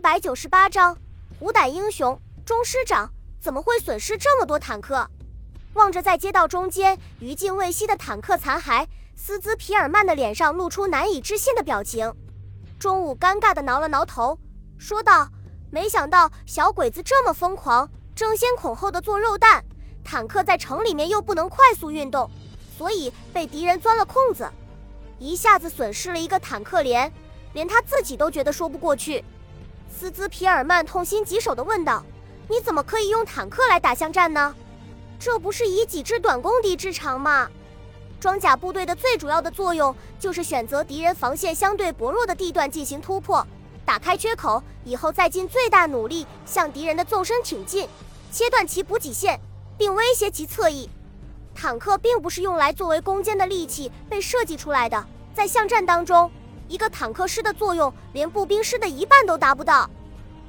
百九十八章，虎胆英雄钟师长怎么会损失这么多坦克？望着在街道中间余烬未熄的坦克残骸，斯兹皮尔曼的脸上露出难以置信的表情。中午尴尬地挠了挠头，说道：“没想到小鬼子这么疯狂，争先恐后的做肉弹。坦克在城里面又不能快速运动，所以被敌人钻了空子，一下子损失了一个坦克连，连他自己都觉得说不过去。”斯兹皮尔曼痛心疾首地问道：“你怎么可以用坦克来打巷战呢？这不是以己之短攻敌之长吗？装甲部队的最主要的作用就是选择敌人防线相对薄弱的地段进行突破，打开缺口以后再尽最大努力向敌人的纵深挺进，切断其补给线，并威胁其侧翼。坦克并不是用来作为攻坚的利器被设计出来的，在巷战当中。”一个坦克师的作用，连步兵师的一半都达不到。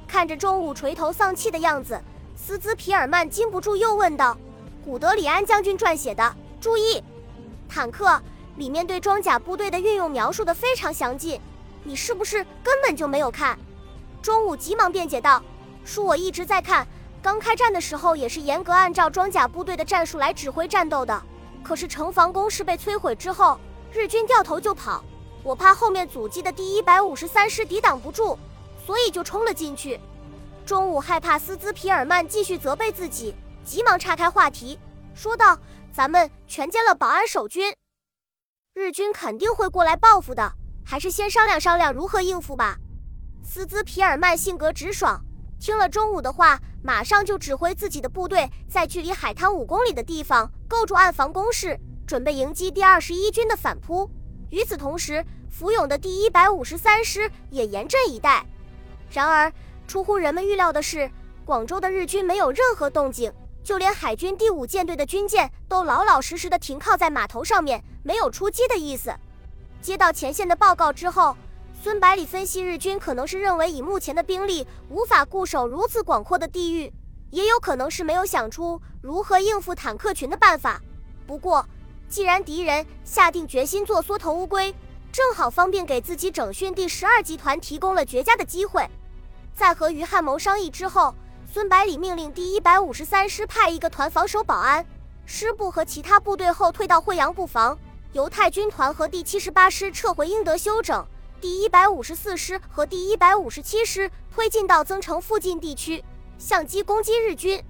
看着中午垂头丧气的样子，斯兹皮尔曼禁不住又问道：“古德里安将军撰写的，注意，坦克里面对装甲部队的运用描述的非常详尽，你是不是根本就没有看？”中午急忙辩解道：“恕我一直在看，刚开战的时候也是严格按照装甲部队的战术来指挥战斗的。可是城防工事被摧毁之后，日军掉头就跑。”我怕后面阻击的第一百五十三师抵挡不住，所以就冲了进去。中午害怕斯兹皮尔曼继续责备自己，急忙岔开话题，说道：“咱们全歼了保安守军，日军肯定会过来报复的，还是先商量商量如何应付吧。”斯兹皮尔曼性格直爽，听了中午的话，马上就指挥自己的部队在距离海滩五公里的地方构筑暗防工事，准备迎击第二十一军的反扑。与此同时，福永的第一百五十三师也严阵以待。然而，出乎人们预料的是，广州的日军没有任何动静，就连海军第五舰队的军舰都老老实实的停靠在码头上面，没有出击的意思。接到前线的报告之后，孙百里分析，日军可能是认为以目前的兵力无法固守如此广阔的地域，也有可能是没有想出如何应付坦克群的办法。不过，既然敌人下定决心做缩头乌龟，正好方便给自己整训第十二集团提供了绝佳的机会。在和于汉谋商议之后，孙百里命令第一百五十三师派一个团防守保安，师部和其他部队后退到惠阳布防，犹太军团和第七十八师撤回英德休整，第一百五十四师和第一百五十七师推进到增城附近地区，相机攻击日军。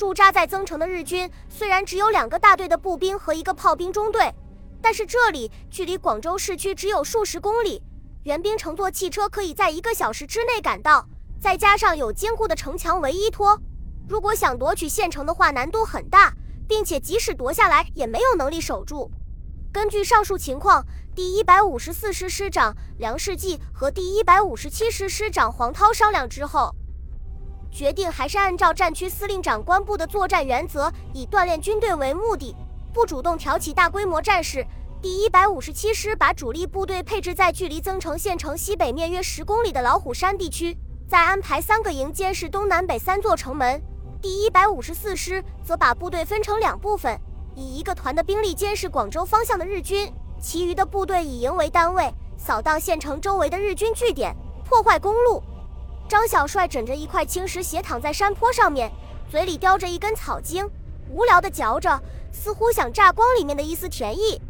驻扎在增城的日军虽然只有两个大队的步兵和一个炮兵中队，但是这里距离广州市区只有数十公里，援兵乘坐汽车可以在一个小时之内赶到，再加上有坚固的城墙为依托，如果想夺取县城的话难度很大，并且即使夺下来也没有能力守住。根据上述情况，第一百五十四师师长梁世纪和第一百五十七师师长黄涛商量之后。决定还是按照战区司令长官部的作战原则，以锻炼军队为目的，不主动挑起大规模战事。第一百五十七师把主力部队配置在距离增城县城西北面约十公里的老虎山地区，再安排三个营监视东南北三座城门。第一百五十四师则把部队分成两部分，以一个团的兵力监视广州方向的日军，其余的部队以营为单位，扫荡县城周围的日军据点，破坏公路。张小帅枕着一块青石斜躺在山坡上面，嘴里叼着一根草茎，无聊地嚼着，似乎想榨光里面的一丝甜意。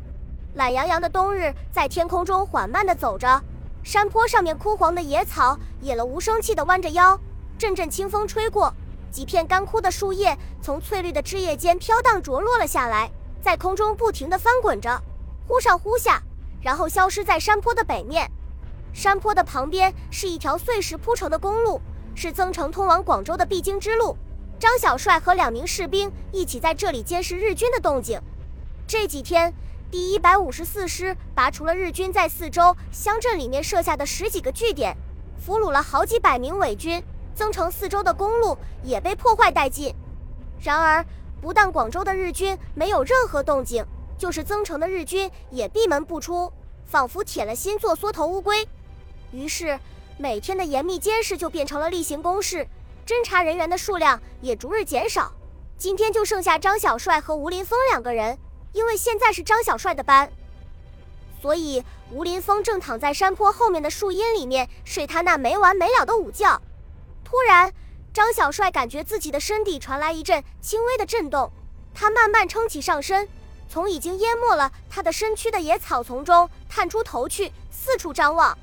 懒洋洋的冬日在天空中缓慢地走着，山坡上面枯黄的野草也了无生气地弯着腰。阵阵清风吹过，几片干枯的树叶从翠绿的枝叶间飘荡着落了下来，在空中不停地翻滚着，忽上忽下，然后消失在山坡的北面。山坡的旁边是一条碎石铺成的公路，是增城通往广州的必经之路。张小帅和两名士兵一起在这里监视日军的动静。这几天，第一百五十四师拔除了日军在四周乡镇里面设下的十几个据点，俘虏了好几百名伪军。增城四周的公路也被破坏殆尽。然而，不但广州的日军没有任何动静，就是增城的日军也闭门不出，仿佛铁了心做缩头乌龟。于是，每天的严密监视就变成了例行公事，侦查人员的数量也逐日减少。今天就剩下张小帅和吴林峰两个人，因为现在是张小帅的班，所以吴林峰正躺在山坡后面的树荫里面睡他那没完没了的午觉。突然，张小帅感觉自己的身体传来一阵轻微的震动，他慢慢撑起上身，从已经淹没了他的身躯的野草丛中探出头去，四处张望。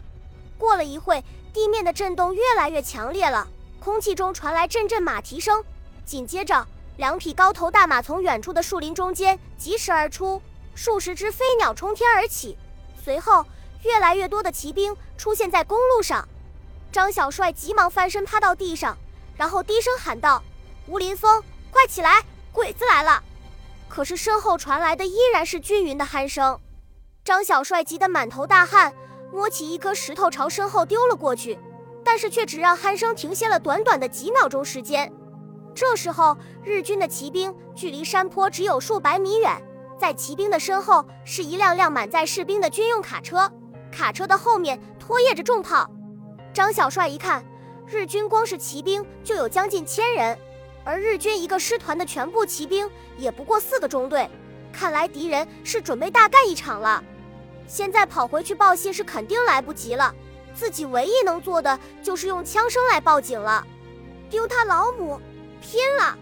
过了一会，地面的震动越来越强烈了，空气中传来阵阵马蹄声。紧接着，两匹高头大马从远处的树林中间疾驰而出，数十只飞鸟冲天而起。随后，越来越多的骑兵出现在公路上。张小帅急忙翻身趴到地上，然后低声喊道：“吴林峰，快起来，鬼子来了！”可是身后传来的依然是均匀的鼾声。张小帅急得满头大汗，摸起一颗石头朝身后丢了过去，但是却只让鼾声停歇了短短的几秒钟时间。这时候，日军的骑兵距离山坡只有数百米远。在骑兵的身后是一辆辆满载士兵的军用卡车，卡车的后面拖曳着重炮。张小帅一看，日军光是骑兵就有将近千人，而日军一个师团的全部骑兵也不过四个中队，看来敌人是准备大干一场了。现在跑回去报信是肯定来不及了，自己唯一能做的就是用枪声来报警了。丢他老母，拼了！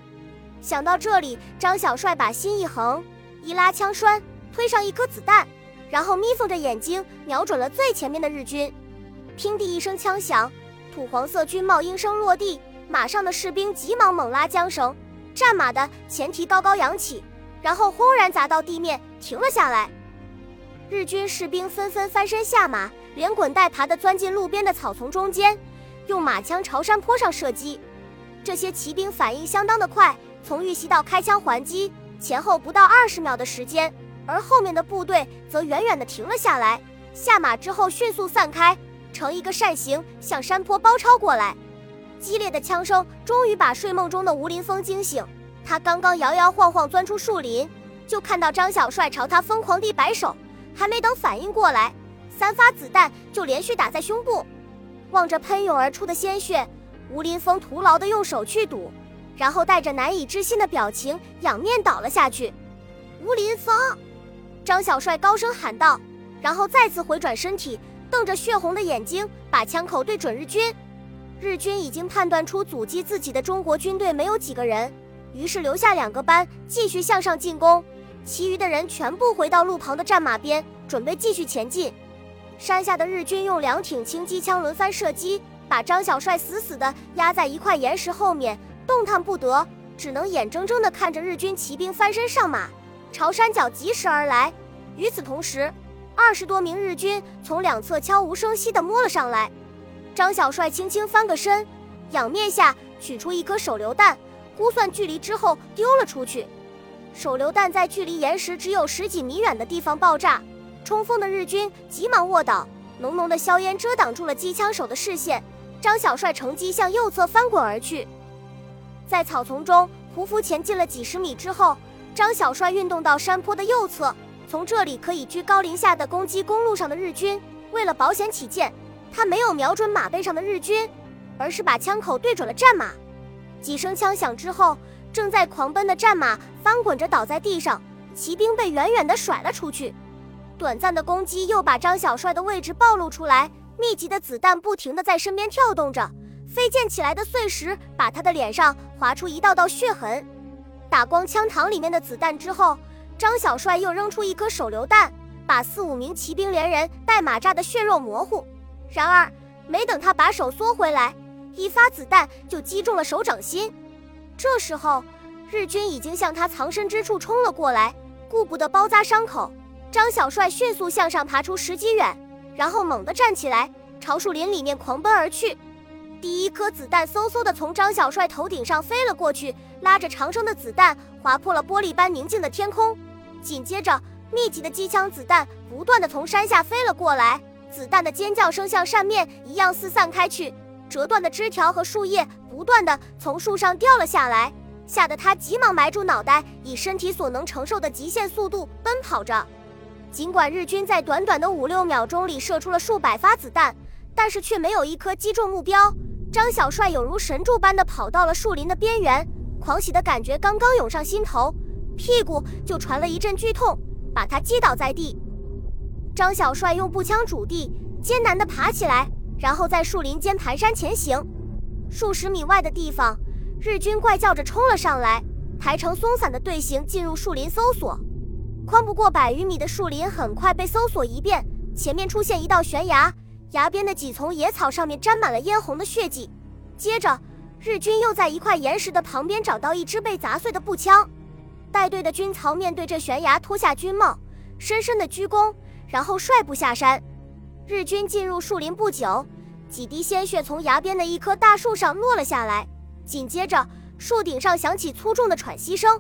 想到这里，张小帅把心一横。一拉枪栓，推上一颗子弹，然后眯缝着眼睛瞄准了最前面的日军。听地一声枪响，土黄色军帽应声落地，马上的士兵急忙猛拉缰绳，战马的前蹄高高扬起，然后轰然砸到地面，停了下来。日军士兵纷纷翻身下马，连滚带爬地钻进路边的草丛中间，用马枪朝山坡上射击。这些骑兵反应相当的快，从遇袭到开枪还击。前后不到二十秒的时间，而后面的部队则远远地停了下来，下马之后迅速散开，成一个扇形向山坡包抄过来。激烈的枪声终于把睡梦中的吴林峰惊醒，他刚刚摇摇晃晃钻出树林，就看到张小帅朝他疯狂地摆手，还没等反应过来，三发子弹就连续打在胸部。望着喷涌而出的鲜血，吴林峰徒劳地用手去堵。然后带着难以置信的表情仰面倒了下去。吴林峰，张小帅高声喊道，然后再次回转身体，瞪着血红的眼睛，把枪口对准日军。日军已经判断出阻击自己的中国军队没有几个人，于是留下两个班继续向上进攻，其余的人全部回到路旁的战马边，准备继续前进。山下的日军用两挺轻机枪轮番射击，把张小帅死死地压在一块岩石后面。动弹不得，只能眼睁睁地看着日军骑兵翻身上马，朝山脚疾驰而来。与此同时，二十多名日军从两侧悄无声息地摸了上来。张小帅轻轻翻个身，仰面下取出一颗手榴弹，估算距离之后丢了出去。手榴弹在距离岩石只有十几米远的地方爆炸，冲锋的日军急忙卧倒，浓浓的硝烟遮挡住了机枪手的视线。张小帅乘机向右侧翻滚而去。在草丛中匍匐前进了几十米之后，张小帅运动到山坡的右侧，从这里可以居高临下的攻击公路上的日军。为了保险起见，他没有瞄准马背上的日军，而是把枪口对准了战马。几声枪响之后，正在狂奔的战马翻滚着倒在地上，骑兵被远远地甩了出去。短暂的攻击又把张小帅的位置暴露出来，密集的子弹不停地在身边跳动着。飞溅起来的碎石把他的脸上划出一道道血痕。打光枪膛里面的子弹之后，张小帅又扔出一颗手榴弹，把四五名骑兵连人带马炸得血肉模糊。然而，没等他把手缩回来，一发子弹就击中了手掌心。这时候，日军已经向他藏身之处冲了过来，顾不得包扎伤口，张小帅迅速向上爬出十几远，然后猛地站起来，朝树林里面狂奔而去。第一颗子弹嗖嗖地从张小帅头顶上飞了过去，拉着长生的子弹划破了玻璃般宁静的天空。紧接着，密集的机枪子弹不断地从山下飞了过来，子弹的尖叫声像扇面一样四散开去，折断的枝条和树叶不断地从树上掉了下来，吓得他急忙埋住脑袋，以身体所能承受的极限速度奔跑着。尽管日军在短短的五六秒钟里射出了数百发子弹，但是却没有一颗击中目标。张小帅有如神助般的跑到了树林的边缘，狂喜的感觉刚刚涌上心头，屁股就传了一阵剧痛，把他击倒在地。张小帅用步枪主地，艰难地爬起来，然后在树林间蹒跚前行。数十米外的地方，日军怪叫着冲了上来，排成松散的队形进入树林搜索。宽不过百余米的树林很快被搜索一遍，前面出现一道悬崖，崖边的几丛野草上面沾满了嫣红的血迹。接着，日军又在一块岩石的旁边找到一支被砸碎的步枪。带队的军曹面对这悬崖，脱下军帽，深深的鞠躬。然后率部下山，日军进入树林不久，几滴鲜血从崖边的一棵大树上落了下来，紧接着树顶上响起粗重的喘息声。